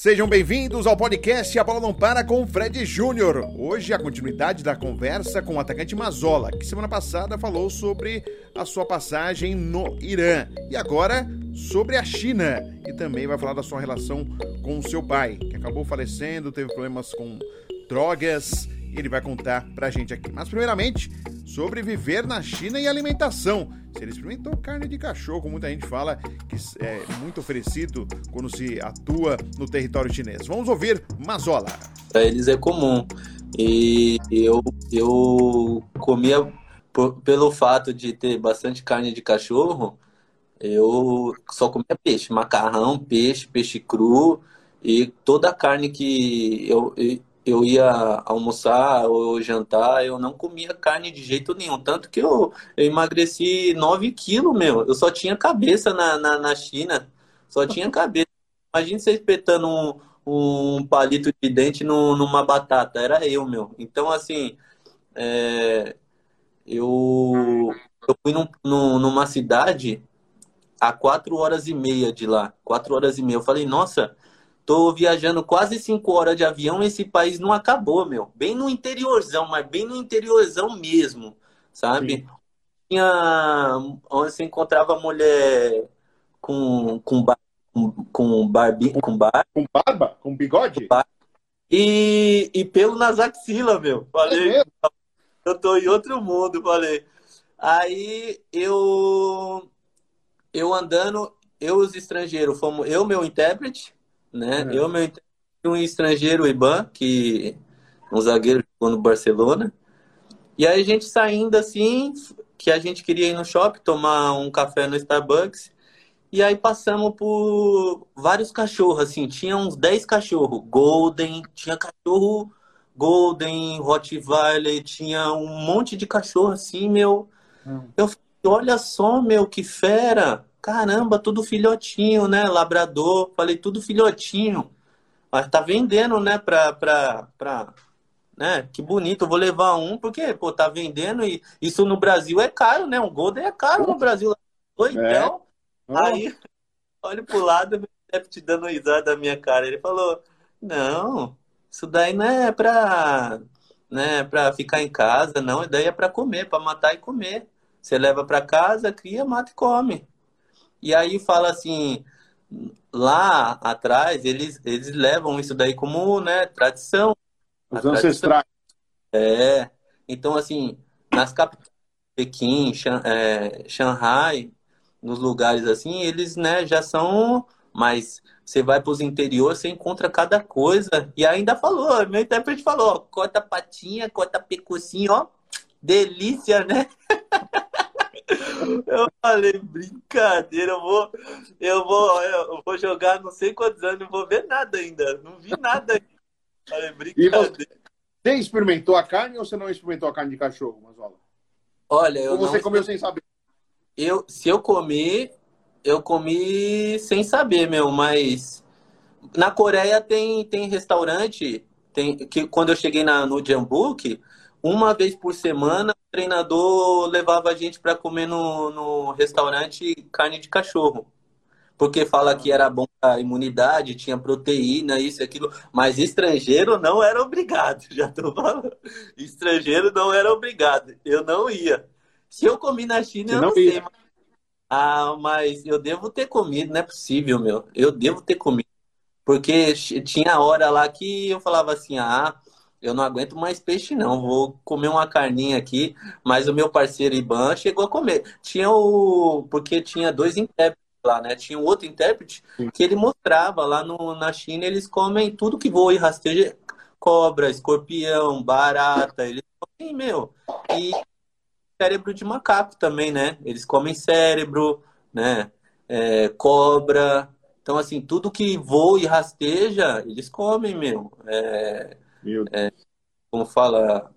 Sejam bem-vindos ao podcast A Bola Não Para com Fred Júnior. Hoje a continuidade da conversa com o atacante Mazola, que semana passada falou sobre a sua passagem no Irã. E agora sobre a China. E também vai falar da sua relação com o seu pai, que acabou falecendo, teve problemas com drogas. Ele vai contar pra gente aqui. Mas primeiramente, sobre viver na China e alimentação. Se ele experimentou carne de cachorro, muita gente fala que é muito oferecido quando se atua no território chinês. Vamos ouvir Mazola. Para eles é comum. E eu, eu comia, pelo fato de ter bastante carne de cachorro, eu só comia peixe, macarrão, peixe, peixe cru e toda a carne que eu ia almoçar ou jantar, eu não comia carne de jeito nenhum. Tanto que eu, eu emagreci 9 quilos, meu. Eu só tinha cabeça na, na, na China. Só tinha cabeça. Imagina você espetando um, um palito de dente no, numa batata. Era eu, meu. Então, assim, é, eu, eu fui num, num, numa cidade a quatro horas e meia de lá. Quatro horas e meia. Eu falei, nossa Tô viajando quase cinco horas de avião, esse país não acabou, meu. Bem no interiorzão, mas bem no interiorzão mesmo, sabe? Sim. Tinha onde você encontrava mulher com com com, com barbi, com bar, com barba, com bigode e, e pelo nas axilas, meu. Falei, é eu tô em outro mundo, falei. Aí eu eu andando, eu os estrangeiros, fomos eu meu intérprete né? Uhum. Eu, meu um estrangeiro, o Iban, que um zagueiro jogou no Barcelona. E aí a gente saindo assim, que a gente queria ir no shopping, tomar um café no Starbucks. E aí passamos por vários cachorros, assim, tinha uns 10 cachorros. Golden, tinha cachorro Golden, Rottweiler, tinha um monte de cachorro assim, meu. Hum. Eu falei, olha só, meu, que fera. Caramba, tudo filhotinho, né? Labrador, falei tudo filhotinho. Mas tá vendendo, né? Pra, pra, pra, né? Que bonito, eu vou levar um, porque, pô, tá vendendo e isso no Brasil é caro, né? Um Golden é caro no Brasil. Então, é. aí, olha pro lado, o te dando risada da minha cara. Ele falou, não, isso daí não é pra, né, pra ficar em casa, não. Isso daí é pra comer, pra matar e comer. Você leva pra casa, cria, mata e come. E aí fala assim, lá atrás eles, eles levam isso daí como né, tradição. Os ancestrais. É. Então, assim, nas capitais, Pequim, é, Shanghai, nos lugares assim, eles né, já são mais. Você vai para os interiores, você encontra cada coisa. E ainda falou, meu intérprete falou, ó, corta patinha, corta pecocinho, ó. Delícia, né? Eu falei, brincadeira, eu vou, eu vou, eu vou jogar não sei quantos anos, não vou ver nada ainda. Não vi nada ainda. Falei, brincadeira. Você, você, experimentou a carne ou você não experimentou a carne de cachorro, Mazola? Olha, eu. Ou você não... comeu sem saber? Eu, se eu comi, eu comi sem saber, meu, mas na Coreia tem, tem restaurante, tem, que quando eu cheguei na, no Jambook, uma vez por semana treinador levava a gente para comer no, no restaurante carne de cachorro. Porque fala que era bom a imunidade, tinha proteína, isso e aquilo. Mas estrangeiro não era obrigado, já tô falando. Estrangeiro não era obrigado. Eu não ia. Se eu comi na China, Você eu não, não sei. Mas... Ah, mas eu devo ter comido, não é possível, meu. Eu devo ter comido. Porque tinha hora lá que eu falava assim, ah, eu não aguento mais peixe, não. Vou comer uma carninha aqui. Mas o meu parceiro Iban chegou a comer. Tinha o. Porque tinha dois intérpretes lá, né? Tinha um outro intérprete que ele mostrava lá no, na China, eles comem tudo que voa e rasteja. Cobra, escorpião, barata. Eles comem, meu. E cérebro de macaco também, né? Eles comem cérebro, né? É, cobra. Então, assim, tudo que voa e rasteja, eles comem, meu. É, é, como fala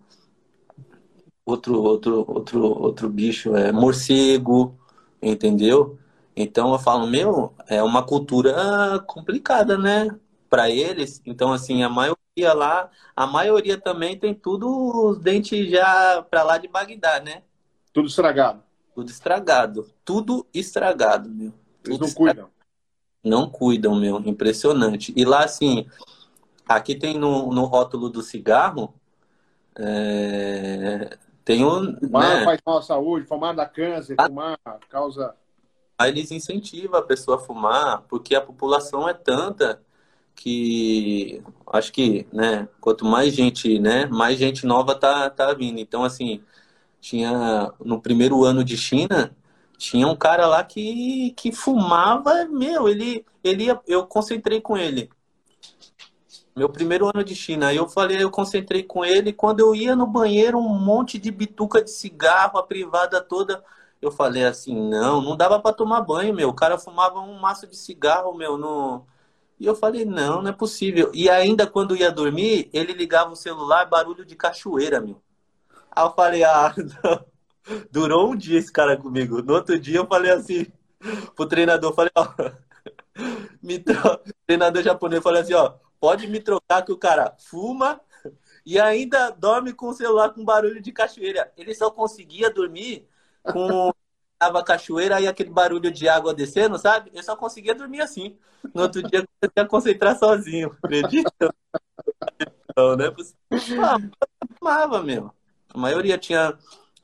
outro outro outro outro bicho é morcego, entendeu? Então eu falo, meu, é uma cultura complicada, né? Para eles. Então assim, a maioria lá, a maioria também tem tudo os dentes já para lá de Bagdá, né? Tudo estragado. Tudo estragado, tudo estragado, meu. Eles tudo não cuidam. Não cuidam, meu. Impressionante. E lá, assim, aqui tem no, no rótulo do cigarro, é, tem um. Fumar né? faz mal à saúde, fumar dá câncer, ah. fumar causa. Aí eles incentivam a pessoa a fumar, porque a população é tanta que acho que, né, quanto mais gente, né, mais gente nova tá, tá vindo. Então, assim, tinha no primeiro ano de China, tinha um cara lá que, que fumava, meu, ele, ele eu concentrei com ele. Meu primeiro ano de China, aí eu falei, eu concentrei com ele, quando eu ia no banheiro, um monte de bituca de cigarro, a privada toda, eu falei assim, não, não dava para tomar banho, meu, o cara fumava um maço de cigarro, meu, no... E eu falei, não, não é possível. E ainda quando ia dormir, ele ligava o celular, barulho de cachoeira, meu. Aí eu falei, ah, não. Durou um dia esse cara comigo. No outro dia eu falei assim pro treinador, falei, ó, me tro... treinador japonês, falei assim, ó, pode me trocar que o cara fuma e ainda dorme com o celular com barulho de cachoeira. Ele só conseguia dormir com tava cachoeira e aquele barulho de água descendo, sabe? Eu só conseguia dormir assim. No outro dia eu comecei a concentrar sozinho, acredita? Não, né? Ah, fumava mesmo. A maioria tinha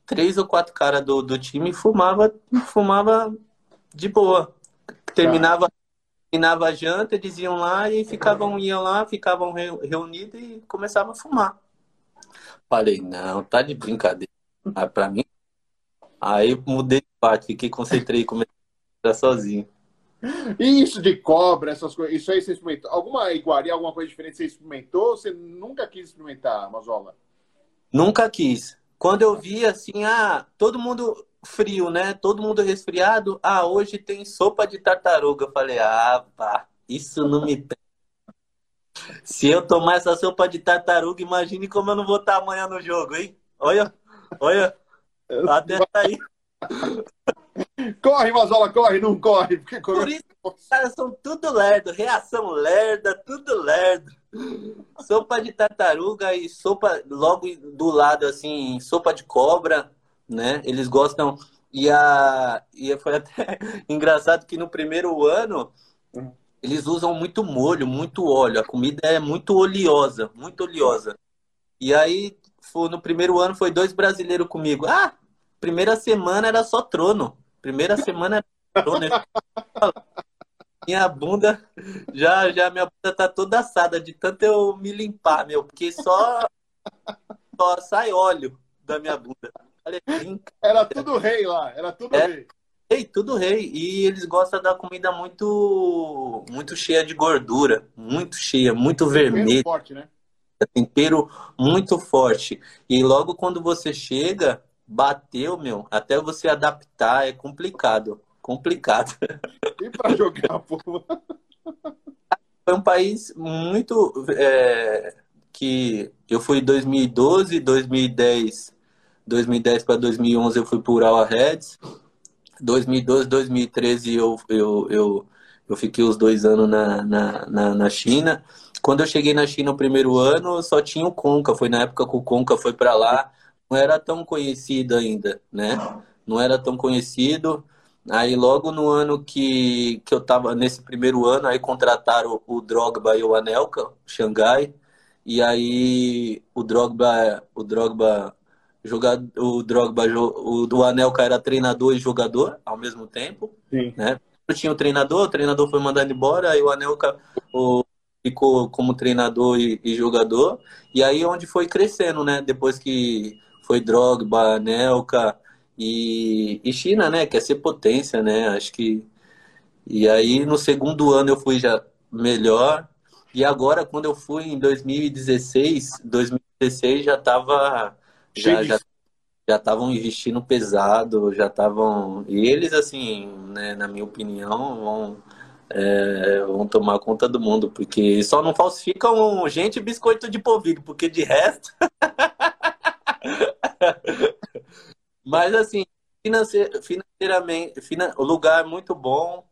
três ou quatro caras do, do time fumava, fumava de boa. Terminava, terminava a janta, eles iam lá e ficavam, iam lá, ficavam reunidos e começavam a fumar. Falei, não, tá de brincadeira. Ah, pra mim. Aí mudei de parte, fiquei concentrei, comecei a sozinho. E isso de cobra, essas coisas, isso aí você experimentou? Alguma iguaria, alguma coisa diferente você experimentou? Você nunca quis experimentar, Mazola? Nunca quis. Quando eu vi assim, ah, todo mundo frio, né? Todo mundo resfriado. Ah, hoje tem sopa de tartaruga. Eu falei, ah, pá, isso não me Se eu tomar essa sopa de tartaruga, imagine como eu não vou estar amanhã no jogo, hein? Olha, olha. Até aí. Corre, Mazola, corre, não corre. Porque Por isso, os caras são tudo lerdo, reação lerda, tudo lerdo. Sopa de tartaruga e sopa logo do lado, assim, sopa de cobra, né? Eles gostam. E, a, e foi até engraçado que no primeiro ano eles usam muito molho, muito óleo. A comida é muito oleosa, muito oleosa. E aí, foi, no primeiro ano, foi dois brasileiros comigo. Ah, primeira semana era só trono. Primeira semana era trono. minha bunda já já minha bunda tá toda assada de tanto eu me limpar, meu, porque só só sai óleo da minha bunda. Era tudo rei lá, era tudo é, rei. Rei, tudo rei. E eles gostam da comida muito muito cheia de gordura, muito cheia, muito vermelha. forte, né? Tempero muito forte. E logo quando você chega, bateu, meu, até você adaptar é complicado complicado. E para jogar, pô? Foi um país muito. É, que eu fui em 2012, 2010. 2010 para 2011 eu fui para Ural Reds. 2012, 2013 eu, eu, eu, eu fiquei os dois anos na, na, na, na China. Quando eu cheguei na China o primeiro ano, só tinha o Conca. Foi na época que o Conca foi para lá. Não era tão conhecido ainda, né? Não era tão conhecido. Aí logo no ano que, que eu tava, nesse primeiro ano, aí contrataram o Drogba e o Anelka, o Xangai. E aí o Drogba, o Drogba, jogador, o Drogba, o do Anelka era treinador e jogador ao mesmo tempo, Sim. né? Tinha o treinador, o treinador foi mandado embora, aí o Anelka o, ficou como treinador e, e, jogador. E aí onde foi crescendo, né? Depois que foi Drogba, Anelka, e, e China, né? Quer ser potência, né? Acho que. E aí no segundo ano eu fui já melhor. E agora, quando eu fui em 2016, 2016 já estava já, já já estavam investindo pesado, já estavam. E eles, assim, né, na minha opinião, vão, é, vão tomar conta do mundo, porque só não falsificam gente biscoito de polvilho, porque de resto. Mas assim, financeiramente, o lugar é muito bom.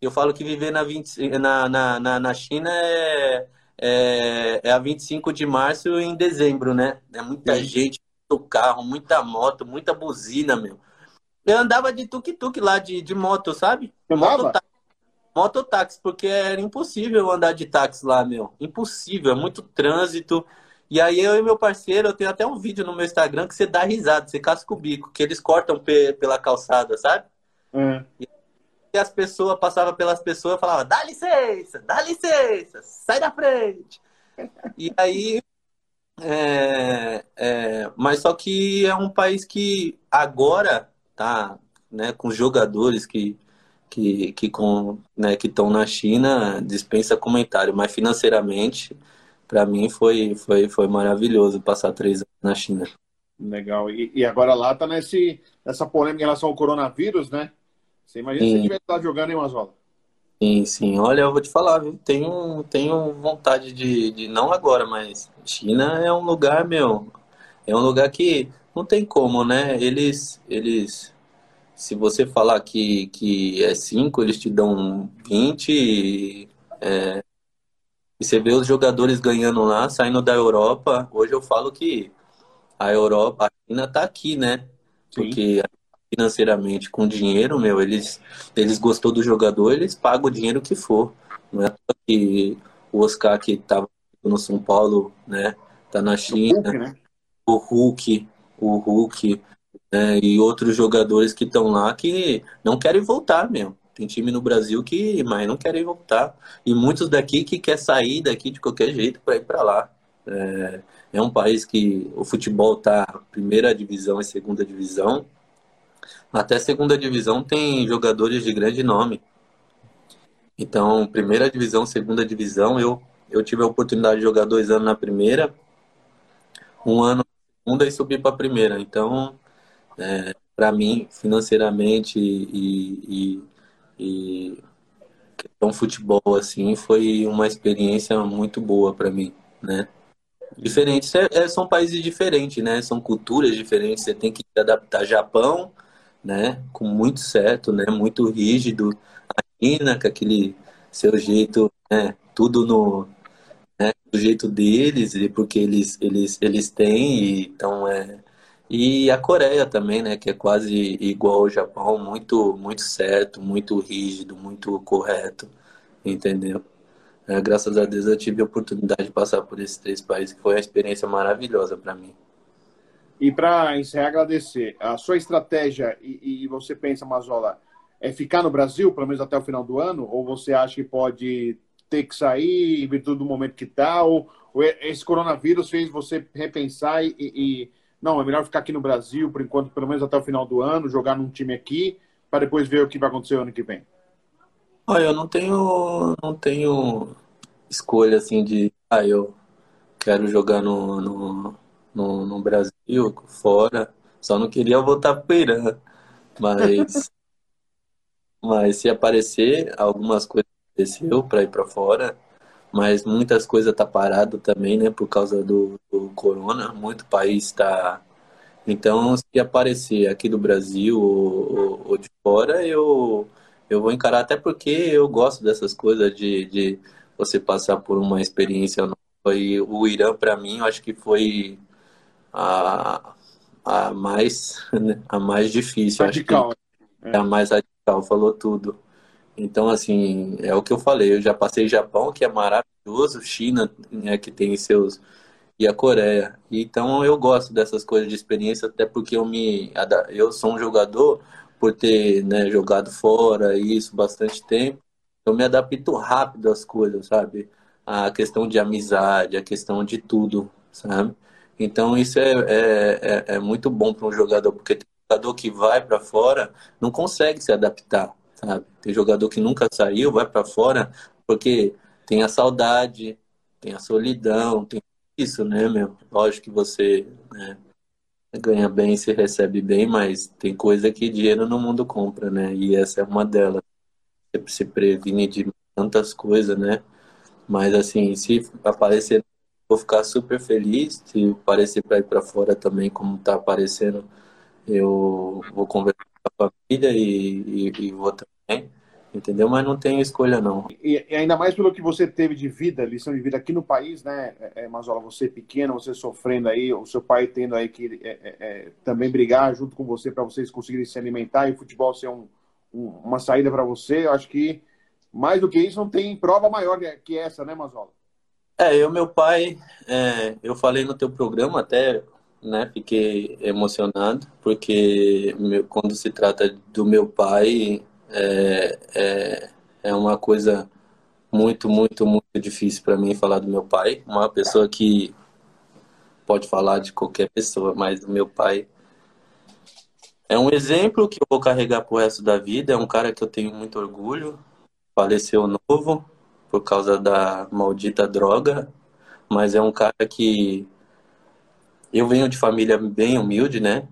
Eu falo que viver na, 20, na, na, na China é, é, é a 25 de março em dezembro, né? É muita Sim. gente, carro, muita moto, muita buzina, meu. Eu andava de tuk-tuk lá, de, de moto, sabe? Moto, mototáxi, porque era impossível andar de táxi lá, meu. Impossível, é muito trânsito. E aí eu e meu parceiro, eu tenho até um vídeo no meu Instagram que você dá risada, você casca o bico, que eles cortam pela calçada, sabe? É. E as pessoas, passavam pelas pessoas e falavam, dá licença, dá licença, sai da frente. E aí, é, é, mas só que é um país que agora tá, né, com jogadores que que que com, né, que estão na China dispensa comentário, mas financeiramente para mim foi, foi, foi maravilhoso passar três anos na China. Legal. E, e agora lá tá nesse, nessa polêmica em relação ao coronavírus, né? Você imagina sim. se tivesse lá jogando em Mazola. Sim, sim. Olha, eu vou te falar, viu? Tenho, tenho vontade de, de. Não agora, mas China é um lugar, meu. É um lugar que não tem como, né? Eles. eles se você falar que, que é 5, eles te dão 20. É, e você vê os jogadores ganhando lá, saindo da Europa. Hoje eu falo que a Europa, a China tá aqui, né? Porque financeiramente, com dinheiro, meu, eles, eles gostou do jogador, eles pagam o dinheiro que for. Não é que o Oscar que tava no São Paulo, né? Tá na China. O Hulk, né? o Hulk, o Hulk né, e outros jogadores que estão lá que não querem voltar, meu. Tem time no Brasil que, mas não querem voltar. E muitos daqui que quer sair daqui de qualquer jeito para ir para lá. É, é, um país que o futebol tá primeira divisão e segunda divisão. Até segunda divisão tem jogadores de grande nome. Então, primeira divisão, segunda divisão, eu, eu tive a oportunidade de jogar dois anos na primeira, um ano na segunda e subir para a primeira. Então, é, para mim, financeiramente e, e e então futebol assim foi uma experiência muito boa para mim, né? Diferentes, é, é, são países diferentes, né? São culturas diferentes. Você tem que adaptar. Japão, né? Com muito certo, né? Muito rígido. A China, com aquele seu jeito, né? Tudo no né? do jeito deles, porque eles eles eles têm. E, então é e a Coreia também, né, que é quase igual ao Japão, muito, muito certo, muito rígido, muito correto, entendeu? É, graças a Deus eu tive a oportunidade de passar por esses três países, que foi uma experiência maravilhosa para mim. E para encerrar, agradecer. A sua estratégia, e, e, você pensa, Mazola, é ficar no Brasil, pelo menos até o final do ano? Ou você acha que pode ter que sair em virtude do momento que está? Ou, ou esse coronavírus fez você repensar e, e não, é melhor ficar aqui no Brasil, por enquanto, pelo menos até o final do ano, jogar num time aqui, para depois ver o que vai acontecer ano que vem? Olha, eu não tenho, não tenho escolha assim de, ah, eu quero jogar no, no, no, no Brasil, fora, só não queria voltar para o Irã, mas, mas se aparecer, algumas coisas aconteceu para ir para fora, mas muitas coisas tá parado também, né, por causa do, do corona, muito país está então se aparecer aqui do Brasil ou, ou, de fora, eu eu vou encarar até porque eu gosto dessas coisas de, de você passar por uma experiência nova. E o Irã para mim eu acho que foi a, a mais né, a mais difícil, radical. acho que é a mais radical, falou tudo. Então, assim, é o que eu falei. Eu já passei Japão, que é maravilhoso, China, né, que tem seus. e a Coreia. Então, eu gosto dessas coisas de experiência, até porque eu me. Eu sou um jogador, por ter né, jogado fora, isso, bastante tempo. Eu me adapto rápido às coisas, sabe? A questão de amizade, a questão de tudo, sabe? Então, isso é, é, é, é muito bom para um jogador, porque tem jogador que vai para fora não consegue se adaptar sabe? Tem jogador que nunca saiu, vai para fora, porque tem a saudade, tem a solidão, tem isso, né, meu? Lógico que você né, ganha bem, se recebe bem, mas tem coisa que dinheiro no mundo compra, né? E essa é uma delas. Você se previne de tantas coisas, né? Mas assim, se aparecer, vou ficar super feliz. Se aparecer para ir para fora também, como tá aparecendo, eu vou conversar com a família e, e, e vou também, entendeu? Mas não tem escolha, não. E, e, ainda mais pelo que você teve de vida, lição de vida aqui no país, né, é, é Mazola? Você pequeno, você sofrendo aí, o seu pai tendo aí que é, é, é também brigar junto com você para vocês conseguirem se alimentar e o futebol ser um, um, uma saída para você, eu acho que mais do que isso, não tem prova maior que essa, né, Mazola? É, eu, meu pai, é, eu falei no teu programa até, né, fiquei emocionado, porque meu, quando se trata do meu pai, é, é, é uma coisa muito, muito, muito difícil para mim falar do meu pai. Uma pessoa que pode falar de qualquer pessoa, mas do meu pai é um exemplo que eu vou carregar pro resto da vida. É um cara que eu tenho muito orgulho. Faleceu novo, por causa da maldita droga, mas é um cara que eu venho de família bem humilde, né?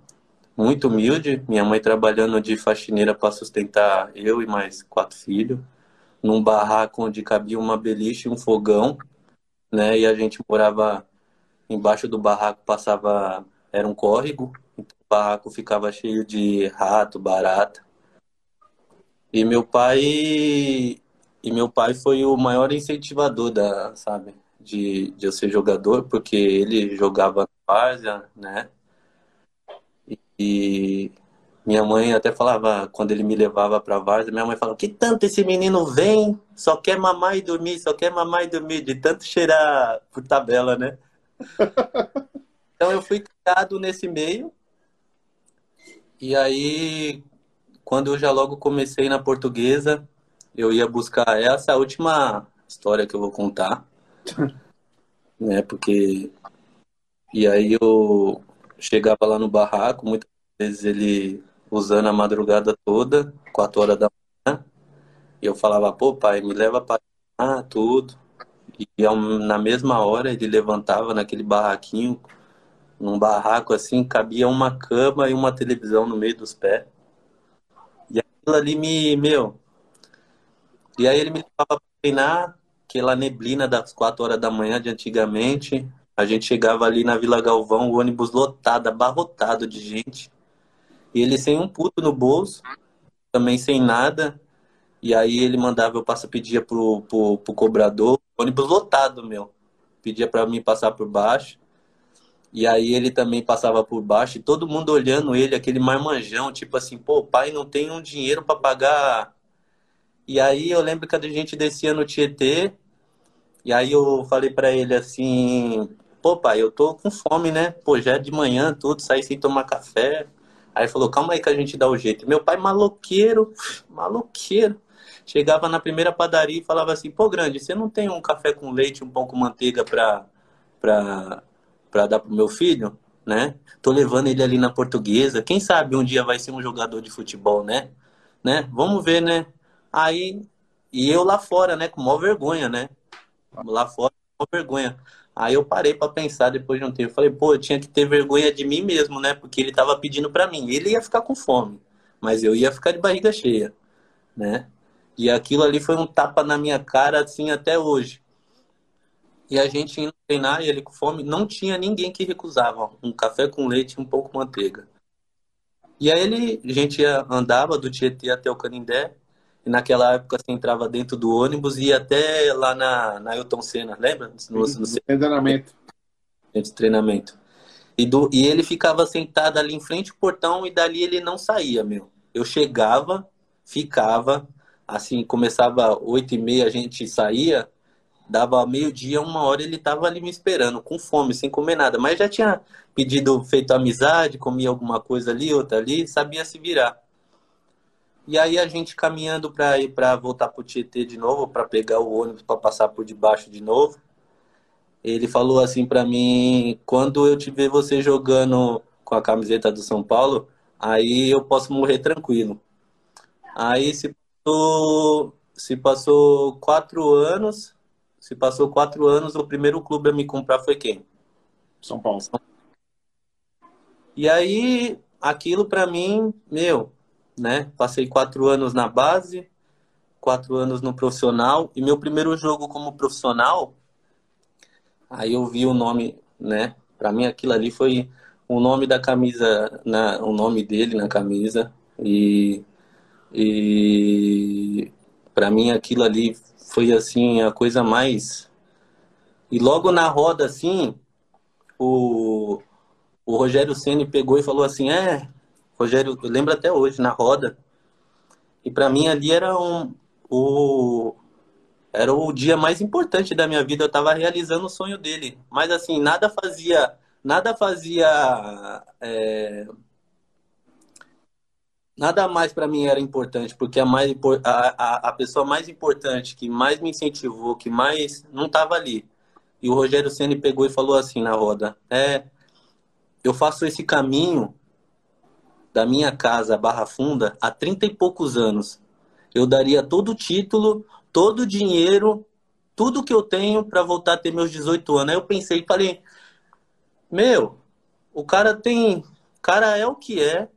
Muito humilde. Minha mãe trabalhando de faxineira para sustentar eu e mais quatro filhos, num barraco onde cabia uma beliche e um fogão, né? E a gente morava embaixo do barraco, passava era um córrego, então o barraco ficava cheio de rato, barata. E meu pai e meu pai foi o maior incentivador da, sabe, de, de eu ser jogador, porque ele jogava na várzea, né? E, e minha mãe até falava, quando ele me levava pra várzea, minha mãe falava, que tanto esse menino vem, só quer mamar e dormir, só quer mamar e dormir, de tanto cheirar por tabela, né? então eu fui criado nesse meio. E aí, quando eu já logo comecei na portuguesa, eu ia buscar essa a última história que eu vou contar, né? Porque e aí eu chegava lá no barraco, muitas vezes ele usando a madrugada toda, quatro horas da manhã, e eu falava, pô, pai, me leva para ah, tudo. E na mesma hora ele levantava naquele barraquinho, num barraco assim, cabia uma cama e uma televisão no meio dos pés. E aquilo ali me, meu, e aí ele me levava para treinar, aquela neblina das 4 horas da manhã de antigamente. A gente chegava ali na Vila Galvão, o ônibus lotado, abarrotado de gente. E ele sem um puto no bolso, também sem nada. E aí ele mandava, eu passar, pedia pro, pro, pro cobrador, ônibus lotado, meu. Pedia para mim passar por baixo. E aí ele também passava por baixo, e todo mundo olhando ele, aquele marmanjão, tipo assim, pô, pai não tem um dinheiro para pagar e aí eu lembro que a gente descia no Tietê, e aí eu falei para ele assim, pô pai, eu tô com fome, né? Pô, já é de manhã, tudo, saí sem tomar café. Aí falou, calma aí que a gente dá o jeito. Meu pai maloqueiro, maloqueiro. Chegava na primeira padaria e falava assim, pô, grande, você não tem um café com leite, um pão com manteiga pra, pra, pra dar pro meu filho? Né? Tô levando ele ali na portuguesa. Quem sabe um dia vai ser um jogador de futebol, né? né? Vamos ver, né? Aí, e eu lá fora, né, com maior vergonha, né? Lá fora, com maior vergonha. Aí eu parei para pensar depois de um tempo. Falei, pô, eu tinha que ter vergonha de mim mesmo, né? Porque ele tava pedindo para mim. Ele ia ficar com fome, mas eu ia ficar de barriga cheia, né? E aquilo ali foi um tapa na minha cara, assim, até hoje. E a gente indo treinar e ele com fome, não tinha ninguém que recusava um café com leite e um pouco de manteiga. E aí ele, a gente andava do Tietê até o Canindé, e naquela época você entrava dentro do ônibus e ia até lá na, na Ailton Senna, lembra? No, no, no treinamento. Dentro do treinamento. E, do, e ele ficava sentado ali em frente ao portão e dali ele não saía, meu. Eu chegava, ficava, assim, começava oito e meia, a gente saía, dava meio-dia, uma hora ele tava ali me esperando, com fome, sem comer nada. Mas já tinha pedido, feito amizade, comia alguma coisa ali, outra ali, sabia se virar. E aí a gente caminhando para ir para voltar pro Tietê de novo, para pegar o ônibus para passar por debaixo de novo. Ele falou assim para mim: "Quando eu te ver você jogando com a camiseta do São Paulo, aí eu posso morrer tranquilo". Aí se passou, se passou quatro anos, se passou quatro anos, o primeiro clube a me comprar foi quem? São Paulo. E aí aquilo para mim, meu, né? Passei quatro anos na base, quatro anos no profissional e meu primeiro jogo como profissional, aí eu vi o nome, né? Para mim aquilo ali foi o nome da camisa, na, o nome dele na camisa e e para mim aquilo ali foi assim a coisa mais e logo na roda assim o o Rogério Ceni pegou e falou assim é Rogério, eu lembro até hoje, na roda. E para mim ali era um. o era o dia mais importante da minha vida. Eu estava realizando o sonho dele. Mas assim, nada fazia, nada fazia, é... nada mais para mim era importante, porque a mais a, a, a pessoa mais importante que mais me incentivou, que mais não estava ali. E o Rogério Ceni pegou e falou assim na roda: "É, eu faço esse caminho da minha casa Barra Funda há 30 e poucos anos. Eu daria todo o título, todo o dinheiro, tudo que eu tenho para voltar a ter meus 18 anos. Aí eu pensei e falei, meu, o cara tem, o cara é o que é,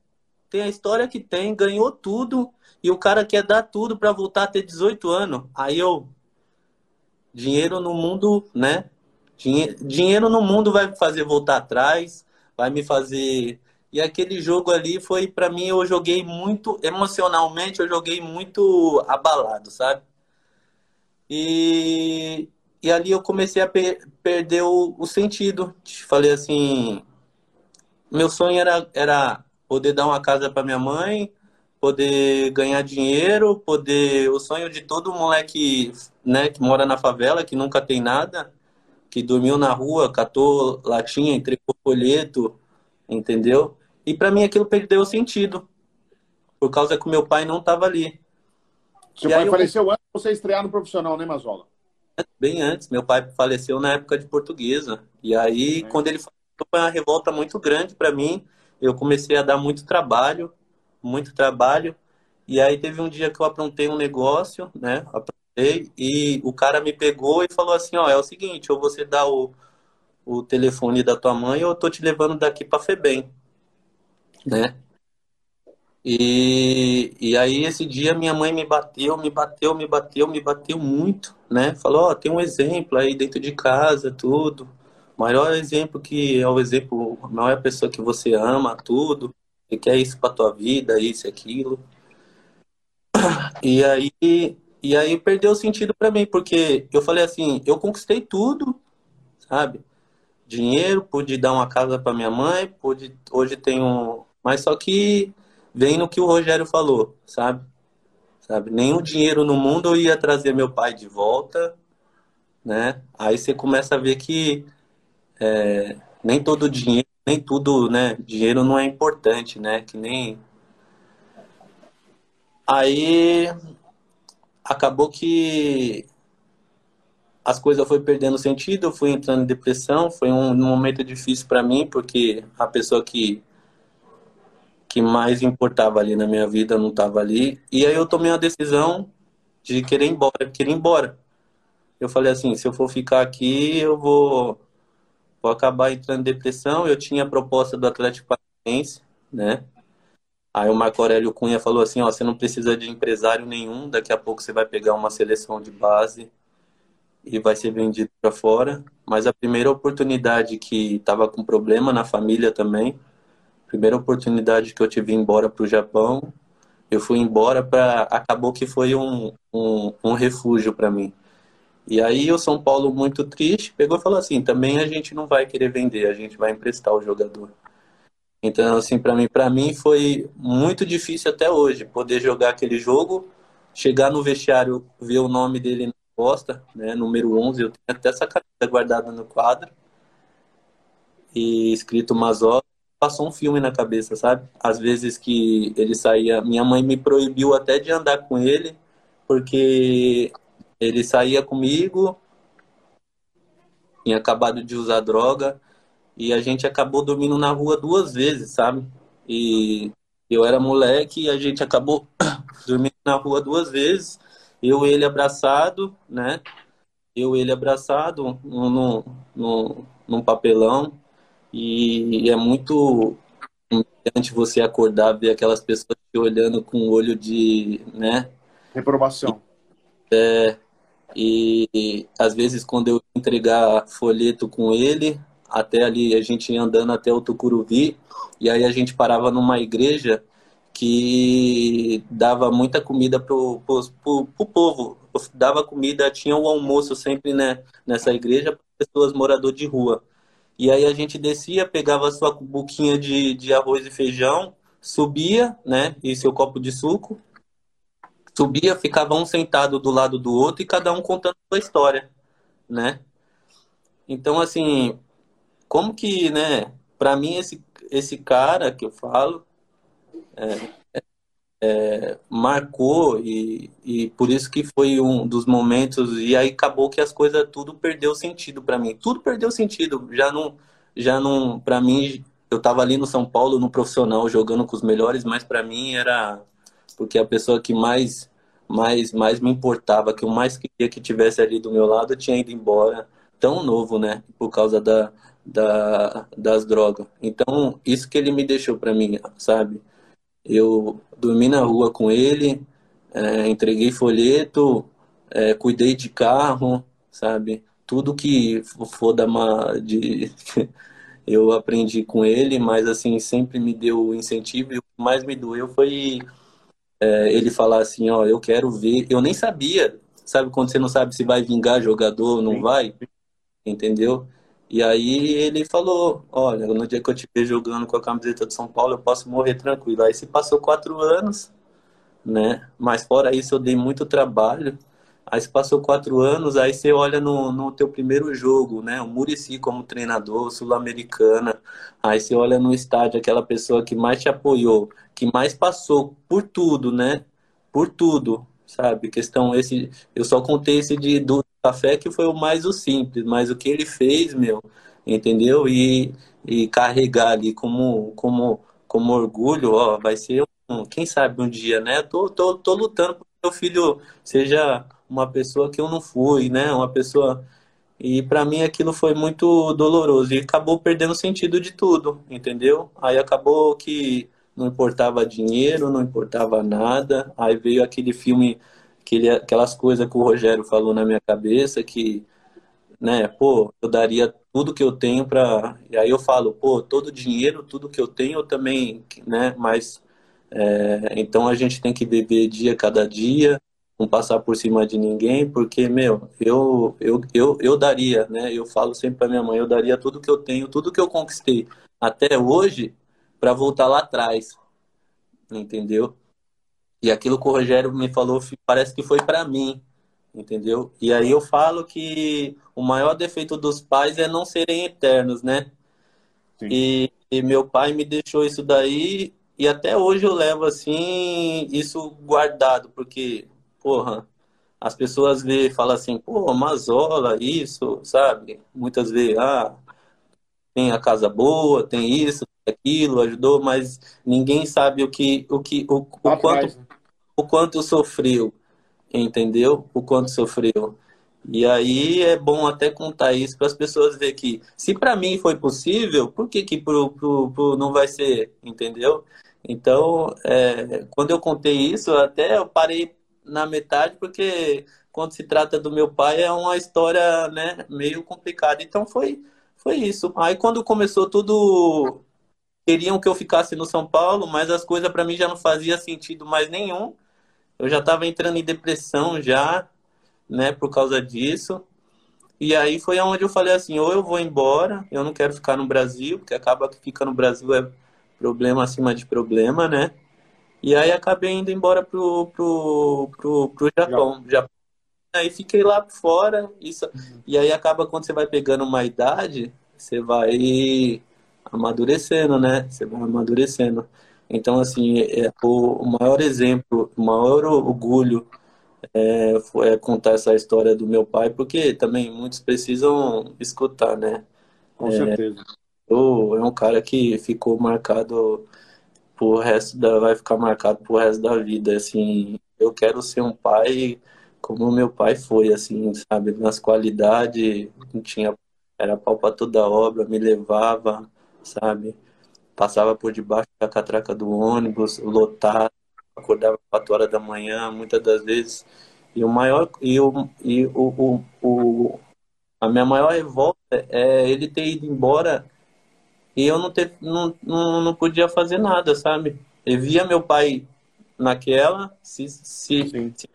tem a história que tem, ganhou tudo e o cara quer dar tudo para voltar a ter 18 anos. Aí eu dinheiro no mundo, né? Dinheiro no mundo vai me fazer voltar atrás, vai me fazer e aquele jogo ali foi para mim eu joguei muito emocionalmente, eu joguei muito abalado, sabe? E, e ali eu comecei a per perder o, o sentido. Falei assim, meu sonho era, era poder dar uma casa para minha mãe, poder ganhar dinheiro, poder. O sonho de todo moleque né, que mora na favela, que nunca tem nada, que dormiu na rua, catou latinha, entregou folheto, entendeu? E para mim aquilo perdeu o sentido, por causa que o meu pai não estava ali. Seu e pai faleceu eu... antes de você estrear no profissional, né, Mazola? Bem antes. Meu pai faleceu na época de portuguesa. E aí, é. quando ele faleceu, foi uma revolta muito grande para mim. Eu comecei a dar muito trabalho, muito trabalho. E aí teve um dia que eu aprontei um negócio, né? Aprontei, e o cara me pegou e falou assim, ó, é o seguinte, ou você dá o, o telefone da tua mãe ou eu tô te levando daqui para Febem, né? E, e aí esse dia minha mãe me bateu, me bateu, me bateu, me bateu muito, né? Falou, ó, oh, tem um exemplo aí dentro de casa, tudo. Maior exemplo que é o exemplo, a maior pessoa que você ama, tudo, e quer isso pra tua vida, isso e aquilo. E aí, e aí perdeu sentido para mim, porque eu falei assim, eu conquistei tudo, sabe? Dinheiro, pude dar uma casa para minha mãe, pude, hoje tenho, mas só que vem no que o Rogério falou, sabe? Sabe? Nenhum dinheiro no mundo ia trazer meu pai de volta, né? Aí você começa a ver que é, nem todo dinheiro, nem tudo, né? Dinheiro não é importante, né? Que nem. Aí acabou que as coisas foi perdendo sentido, eu fui entrando em depressão, foi um, um momento difícil para mim, porque a pessoa que que mais importava ali na minha vida não estava ali. E aí eu tomei a decisão de querer ir embora, querer ir embora. Eu falei assim, se eu for ficar aqui, eu vou, vou acabar entrando em depressão. Eu tinha a proposta do Atlético Paranaense, né? Aí o Marco Aurélio Cunha falou assim, ó, você não precisa de empresário nenhum, daqui a pouco você vai pegar uma seleção de base e vai ser vendido para fora. Mas a primeira oportunidade que estava com problema na família também, primeira oportunidade que eu tive embora para o Japão, eu fui embora para acabou que foi um, um, um refúgio para mim. E aí o São Paulo muito triste pegou e falou assim, também a gente não vai querer vender, a gente vai emprestar o jogador. Então assim para mim para mim foi muito difícil até hoje poder jogar aquele jogo, chegar no vestiário ver o nome dele na costa, né, número 11, eu tenho até essa carta guardada no quadro e escrito Mazola passou um filme na cabeça, sabe? Às vezes que ele saía, minha mãe me proibiu até de andar com ele, porque ele saía comigo, tinha acabado de usar droga, e a gente acabou dormindo na rua duas vezes, sabe? E eu era moleque e a gente acabou dormindo na rua duas vezes, eu e ele abraçado, né? Eu e ele abraçado no, no, num papelão, e é muito importante você acordar, ver aquelas pessoas te olhando com um olho de, né? Reprovação. É, e, às vezes quando eu entregar folheto com ele, até ali a gente ia andando até o Tucuruvi, e aí a gente parava numa igreja que dava muita comida pro, pro, pro, pro povo. Dava comida, tinha o almoço sempre né, nessa igreja para pessoas moradores de rua. E aí a gente descia, pegava a sua buquinha de, de arroz e feijão, subia, né? E seu copo de suco. subia, ficava um sentado do lado do outro e cada um contando a sua história, né? Então, assim, como que, né, para mim esse, esse cara que eu falo é, é, marcou e, e por isso que foi um dos momentos e aí acabou que as coisas tudo perdeu sentido para mim, tudo perdeu sentido, já não, já não, para mim eu tava ali no São Paulo no profissional jogando com os melhores, mas para mim era porque a pessoa que mais mais mais me importava, que eu mais queria que tivesse ali do meu lado, tinha ido embora, tão novo, né, por causa da, da das drogas. Então, isso que ele me deixou para mim, sabe? Eu dormi na rua com ele, é, entreguei folheto, é, cuidei de carro, sabe? Tudo que for da uma, de eu aprendi com ele, mas assim sempre me deu incentivo e o que mais me doeu foi é, ele falar assim, ó, eu quero ver. Eu nem sabia, sabe quando você não sabe se vai vingar jogador ou não Sim. vai, entendeu? E aí ele falou, olha, no dia que eu te ver jogando com a camiseta de São Paulo, eu posso morrer tranquilo. Aí se passou quatro anos, né? Mas fora isso eu dei muito trabalho. Aí se passou quatro anos, aí você olha no, no teu primeiro jogo, né? O Murici como treinador, Sul-Americana. Aí você olha no estádio, aquela pessoa que mais te apoiou, que mais passou por tudo, né? Por tudo, sabe? Questão esse, eu só contei esse de do café que foi o mais o simples, mas o que ele fez, meu, entendeu? E, e carregar ali como como como orgulho, ó, vai ser um, quem sabe um dia, né? Tô, tô, tô lutando para que meu filho seja uma pessoa que eu não fui, né? Uma pessoa e para mim aquilo foi muito doloroso e acabou perdendo o sentido de tudo, entendeu? Aí acabou que não importava dinheiro, não importava nada. Aí veio aquele filme, aquele, aquelas coisas que o Rogério falou na minha cabeça, que, né, pô, eu daria tudo que eu tenho para. E aí eu falo, pô, todo dinheiro, tudo que eu tenho, eu também, né, mas. É, então a gente tem que viver dia cada dia, não passar por cima de ninguém, porque, meu, eu, eu, eu, eu daria, né? Eu falo sempre para minha mãe, eu daria tudo que eu tenho, tudo que eu conquistei até hoje para voltar lá atrás, entendeu? E aquilo que o Rogério me falou parece que foi para mim, entendeu? E aí eu falo que o maior defeito dos pais é não serem eternos, né? E, e, meu pai me deixou isso daí e até hoje eu levo assim isso guardado, porque, porra, as pessoas vê, falam assim, pô, Mazola, isso, sabe? Muitas vezes, ah, tem a casa boa, tem isso, aquilo, ajudou, mas ninguém sabe o que o que o, o quanto né? O quanto sofreu, entendeu? O quanto sofreu. E aí é bom até contar isso para as pessoas ver que se para mim foi possível, por que que pro, pro, pro não vai ser, entendeu? Então, é, quando eu contei isso, até eu parei na metade porque quando se trata do meu pai é uma história, né, meio complicada. Então foi foi isso. Aí quando começou tudo queriam que eu ficasse no São Paulo, mas as coisas para mim já não fazia sentido mais nenhum. Eu já estava entrando em depressão já, né, por causa disso. E aí foi onde eu falei assim, ou eu vou embora, eu não quero ficar no Brasil, porque acaba que ficar no Brasil é problema acima de problema, né? E aí acabei indo embora pro, pro, pro, pro Japão. Japão. Aí fiquei lá fora, isso, uhum. e aí acaba quando você vai pegando uma idade, você vai amadurecendo, né? Você vai amadurecendo. Então, assim, é, o, maior exemplo, o maior orgulho é, foi, é contar essa história do meu pai, porque também muitos precisam escutar, né? Com é, certeza. Eu, é um cara que ficou marcado por resto da, vai ficar marcado pro resto da vida, assim, eu quero ser um pai como meu pai foi, assim, sabe, nas qualidades, tinha, era pau pra toda obra, me levava, sabe? Passava por debaixo da catraca do ônibus, lotado, acordava 4 horas da manhã, muitas das vezes. E o maior e o, e o, o, o a minha maior revolta é ele ter ido embora e eu não ter não, não, não podia fazer nada, sabe? Eu via meu pai naquela se se, se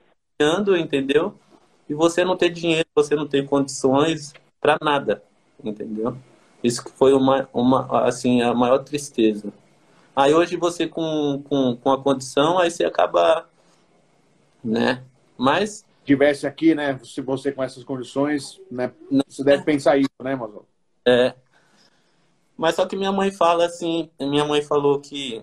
entendeu? E você não ter dinheiro, você não ter condições para nada, entendeu? Isso foi uma, uma, assim, a maior tristeza. Aí hoje você com, com, com a condição, aí você acaba né? Mas tivesse aqui, né? Se você com essas condições, né? Você deve pensar isso, né, Mazol? É. Mas só que minha mãe fala assim, minha mãe falou que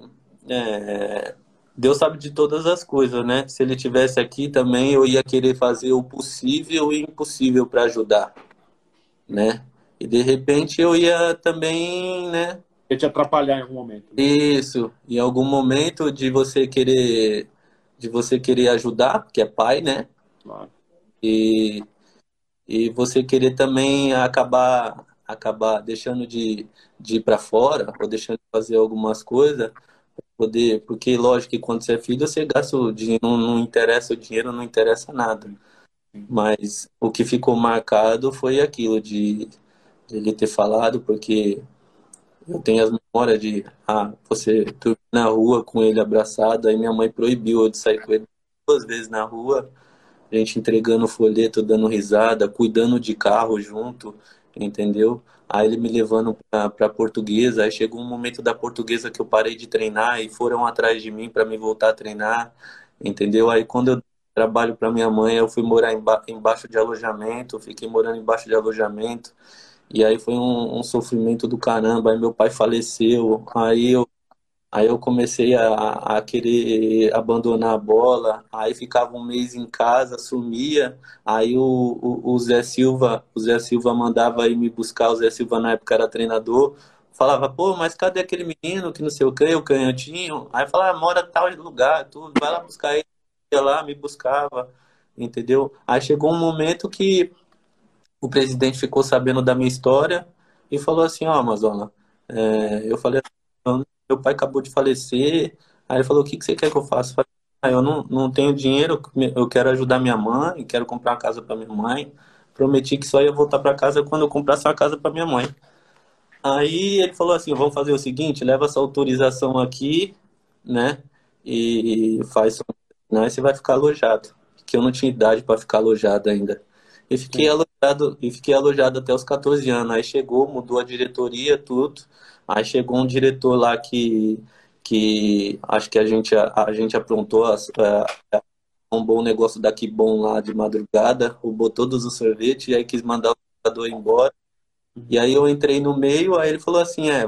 é, Deus sabe de todas as coisas, né? Se ele tivesse aqui também, eu ia querer fazer o possível e impossível para ajudar, né? E de repente eu ia também, né? Ia te atrapalhar em algum momento. Né? Isso, em algum momento de você querer, de você querer ajudar, que é pai, né? Claro. E e você querer também acabar acabar deixando de, de ir para fora ou deixando de fazer algumas coisas poder, porque lógico que quando você é filho, você gasta o dinheiro, não, não interessa o dinheiro, não interessa nada. Mas o que ficou marcado foi aquilo de ele ter falado, porque eu tenho as memórias de ah, você dormir na rua com ele abraçado, aí minha mãe proibiu eu de sair com ele duas vezes na rua, a gente entregando folheto, dando risada, cuidando de carro junto, entendeu? Aí ele me levando para portuguesa, aí chegou um momento da portuguesa que eu parei de treinar e foram atrás de mim para me voltar a treinar, entendeu? Aí quando eu trabalho para minha mãe, eu fui morar emba embaixo de alojamento, fiquei morando embaixo de alojamento. E aí foi um, um sofrimento do caramba. Aí meu pai faleceu. Aí eu Aí eu comecei a, a querer abandonar a bola, aí ficava um mês em casa, sumia, aí o, o, o, Zé Silva, o Zé Silva mandava ir me buscar, o Zé Silva na época era treinador, falava, pô, mas cadê aquele menino que não sei o que, o canhotinho? Aí falava, ah, mora tal lugar, tudo, vai lá buscar ele, ia lá, me buscava, entendeu? Aí chegou um momento que o presidente ficou sabendo da minha história e falou assim, ó, oh, Amazona, é, eu falei assim, meu pai acabou de falecer. Aí ele falou: O que, que você quer que eu faça? Eu falei: ah, Eu não, não tenho dinheiro, eu quero ajudar minha mãe, quero comprar uma casa para minha mãe. Prometi que só ia voltar para casa quando eu comprasse uma casa para minha mãe. Aí ele falou assim: Vamos fazer o seguinte, leva essa autorização aqui, né? E faz. Né, você vai ficar alojado. Que eu não tinha idade para ficar alojado ainda. E fiquei alojado, e fiquei alojado até os 14 anos. Aí chegou, mudou a diretoria, tudo. Aí chegou um diretor lá que, que acho que a gente, a, a gente aprontou a, a, um bom negócio daqui bom lá de madrugada, roubou todos os sorvetes e aí quis mandar o jogador embora. E aí eu entrei no meio, aí ele falou assim, é,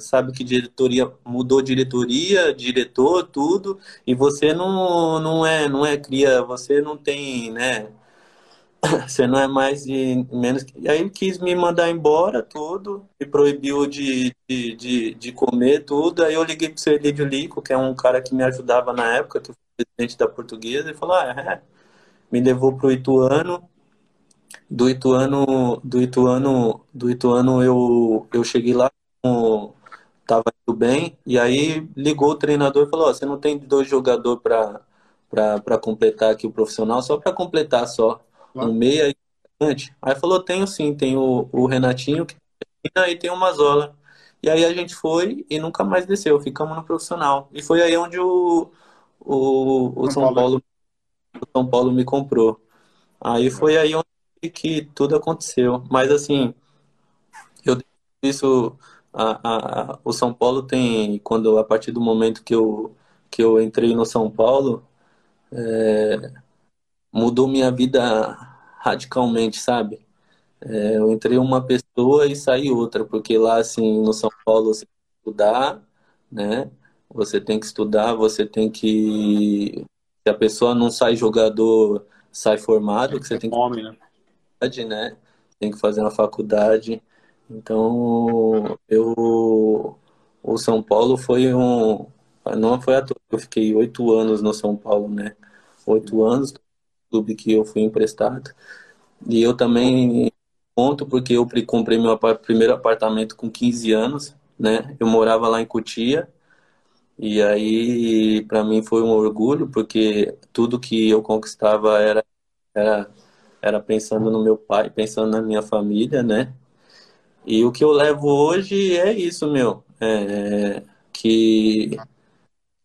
sabe que diretoria mudou diretoria, diretor, tudo, e você não, não é, não é cria, você não tem, né, você não é mais de menos. E aí ele quis me mandar embora tudo, me proibiu de, de, de, de comer tudo. Aí eu liguei pro seu Elídio Lico, que é um cara que me ajudava na época, que foi presidente da portuguesa, e falou: ah, é. Me levou pro Ituano. Do Ituano, do Ituano, do Ituano eu, eu cheguei lá, com, tava indo bem, e aí ligou o treinador e falou: oh, você não tem dois jogadores para completar aqui o profissional, só para completar só um meia e Aí falou, tenho sim, tem o, o Renatinho, que e tem o Mazola. E aí a gente foi e nunca mais desceu, ficamos no profissional. E foi aí onde o, o, o São, São Paulo. o São Paulo me comprou. Aí foi aí onde que tudo aconteceu. Mas assim, eu isso a, a, o São Paulo tem quando a partir do momento que eu que eu entrei no São Paulo é, mudou minha vida radicalmente, sabe? É, eu entrei uma pessoa e saí outra, porque lá, assim, no São Paulo, você tem que estudar, né? Você tem que estudar, você tem que. Se a pessoa não sai jogador, sai formado, que você tem que. Homem, né? né? Tem que fazer uma faculdade. Então, eu. O São Paulo foi um. Não foi à toa, eu fiquei oito anos no São Paulo, né? Oito anos, clube que eu fui emprestado. E eu também conto porque eu comprei meu primeiro apartamento com 15 anos, né? Eu morava lá em Cotia. E aí, para mim foi um orgulho, porque tudo que eu conquistava era, era, era pensando no meu pai, pensando na minha família, né? E o que eu levo hoje é isso, meu. É, que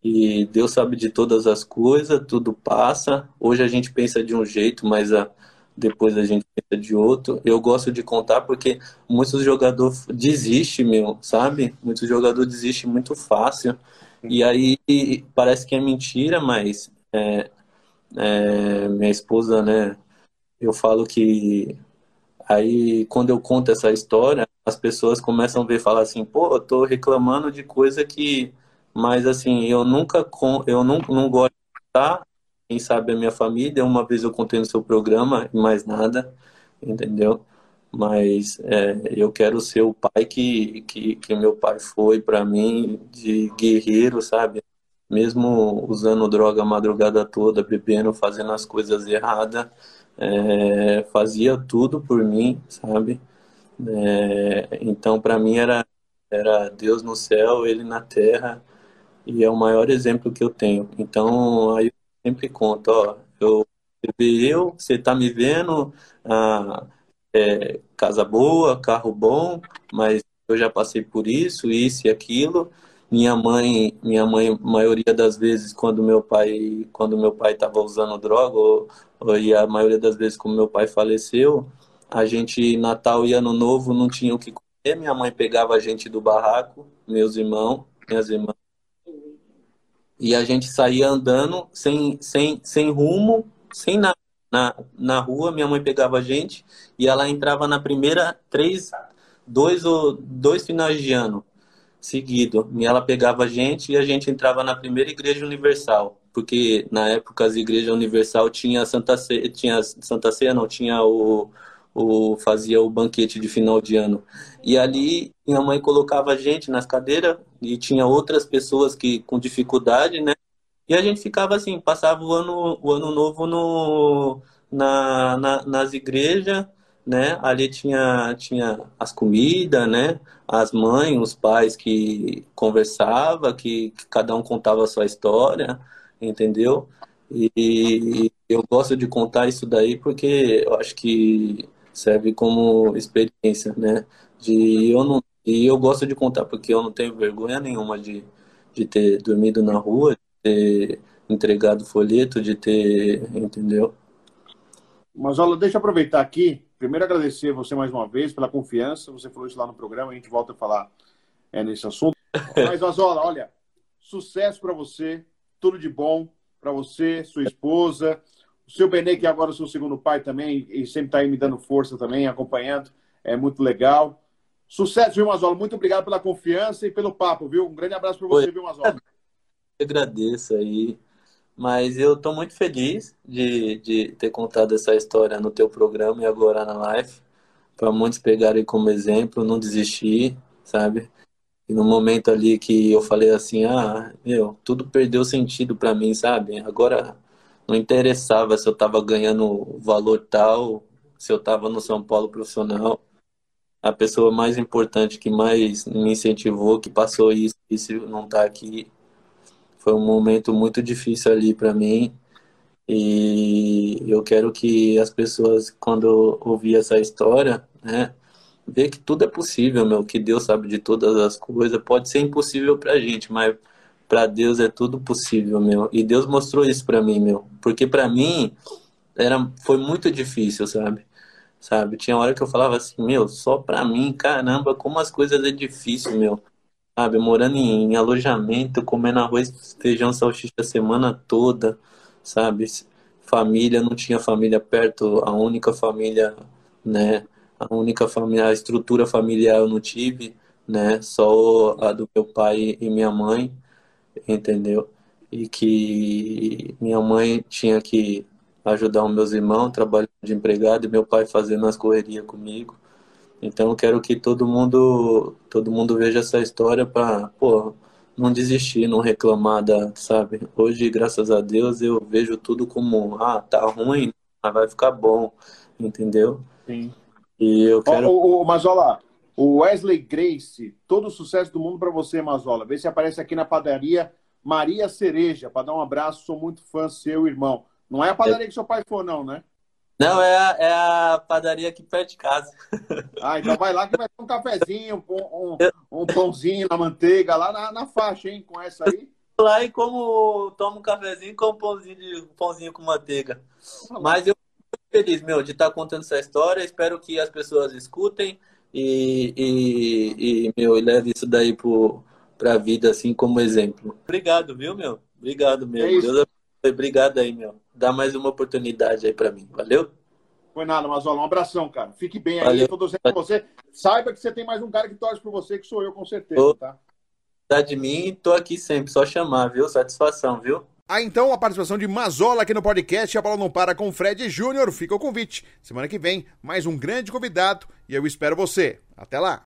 e Deus sabe de todas as coisas, tudo passa. Hoje a gente pensa de um jeito, mas a, depois a gente pensa de outro. Eu gosto de contar porque muitos jogadores desistem, meu, sabe? Muitos jogadores desistem muito fácil. E aí parece que é mentira, mas é, É, minha esposa, né? Eu falo que aí quando eu conto essa história, as pessoas começam a ver falar assim, pô, eu tô reclamando de coisa que, mas assim, eu nunca eu não, não gosto de contar. Quem sabe a minha família, uma vez eu contei no seu programa e mais nada, entendeu? Mas é, eu quero ser o pai que, que, que meu pai foi para mim, de guerreiro, sabe? Mesmo usando droga a madrugada toda, bebendo, fazendo as coisas erradas, é, fazia tudo por mim, sabe? É, então, para mim, era, era Deus no céu, Ele na terra, e é o maior exemplo que eu tenho. Então, aí eu sempre conto: ó, eu, eu você tá me vendo, ah, é, casa boa, carro bom, mas eu já passei por isso, isso e aquilo. Minha mãe, minha mãe, maioria das vezes, quando meu pai, quando meu pai estava usando droga, ou, ou, e a maioria das vezes, quando meu pai faleceu, a gente, Natal e Ano Novo, não tinha o que comer. Minha mãe pegava a gente do barraco, meus irmãos, minhas irmãs. E a gente saía andando sem, sem, sem rumo, sem nada. Na, na rua, minha mãe pegava a gente e ela entrava na primeira três, dois ou dois finais de ano seguido. E ela pegava a gente e a gente entrava na primeira igreja universal, porque na época as igrejas universal tinha Santa Ceia, tinha Santa Ceia, não tinha o o, fazia o banquete de final de ano. E ali minha mãe colocava a gente nas cadeiras e tinha outras pessoas que com dificuldade, né? E a gente ficava assim, passava o ano, o ano novo no, na, na nas igrejas, né? Ali tinha, tinha as comidas, né? As mães, os pais que conversava, que, que cada um contava a sua história, entendeu? E eu gosto de contar isso daí porque eu acho que serve como experiência, né? De eu não e eu gosto de contar porque eu não tenho vergonha nenhuma de, de ter dormido na rua, de ter entregado folheto, de ter, entendeu? Mas olha, deixa eu aproveitar aqui, primeiro agradecer você mais uma vez pela confiança, você falou isso lá no programa, a gente volta a falar é, nesse assunto. Mas Mazola, olha, sucesso para você, tudo de bom para você, sua esposa, o seu Benê, que agora é o seu segundo pai também, e sempre está aí me dando força também, acompanhando. É muito legal. Sucesso, viu, Mazola? Muito obrigado pela confiança e pelo papo, viu? Um grande abraço para você, Oi. viu, Mazola? Eu agradeço aí. Mas eu estou muito feliz de, de ter contado essa história no teu programa e agora na live. Para muitos pegarem como exemplo, não desistir, sabe? E no momento ali que eu falei assim, ah, meu, tudo perdeu sentido para mim, sabe? Agora não interessava se eu estava ganhando valor tal, se eu estava no São Paulo profissional. A pessoa mais importante que mais me incentivou, que passou isso, isso não está aqui, foi um momento muito difícil ali para mim. E eu quero que as pessoas, quando ouvir essa história, né, ver que tudo é possível, meu, que Deus sabe de todas as coisas. Pode ser impossível para a gente, mas para Deus é tudo possível, meu. E Deus mostrou isso para mim, meu. Porque para mim era foi muito difícil, sabe? Sabe? Tinha hora que eu falava assim, meu, só para mim, caramba, como as coisas é difícil, meu. Sabe, morando em, em alojamento, comendo arroz, feijão, salsicha a semana toda, sabe? Família, não tinha família perto, a única família, né? A única família, a estrutura familiar eu não tive, né? Só a do meu pai e minha mãe entendeu? E que minha mãe tinha que ajudar os meus irmãos, trabalhando de empregado, e meu pai fazendo as correrias comigo. Então eu quero que todo mundo, todo mundo veja essa história para, pô, não desistir, não reclamar da, sabe? Hoje, graças a Deus, eu vejo tudo como, ah, tá ruim, mas vai ficar bom, entendeu? Sim. E eu quero. Oh, oh, mas olha lá, o Wesley Grace, todo o sucesso do mundo para você, Mazola. Vê se aparece aqui na padaria Maria Cereja, para dar um abraço. Sou muito fã seu, irmão. Não é a padaria que seu pai for, não, né? Não, é a, é a padaria aqui perto de casa. Ah, então vai lá que vai ter um cafezinho, um, um, um pãozinho na manteiga, lá na, na, faixa, hein? Com essa aí. Lá e como tomo um cafezinho com um pãozinho, de, um pãozinho com manteiga. Mas eu fico feliz, meu, de estar contando essa história. Espero que as pessoas escutem e, e, e meu, leve isso daí para a vida, assim, como exemplo. Obrigado, viu, meu? Obrigado mesmo. É Deus... Obrigado aí, meu. Dá mais uma oportunidade aí para mim. Valeu? Foi nada, Mazola. Um abração, cara. Fique bem aí. Valeu. Eu tô torcendo por você. Saiba que você tem mais um cara que torce por você, que sou eu, com certeza, Ô, tá? Tá de mim, tô aqui sempre. Só chamar, viu? Satisfação, viu? Ah, então a participação de Mazola aqui no podcast A Bola Não Para com Fred Júnior. Fica o convite. Semana que vem, mais um grande convidado e eu espero você. Até lá!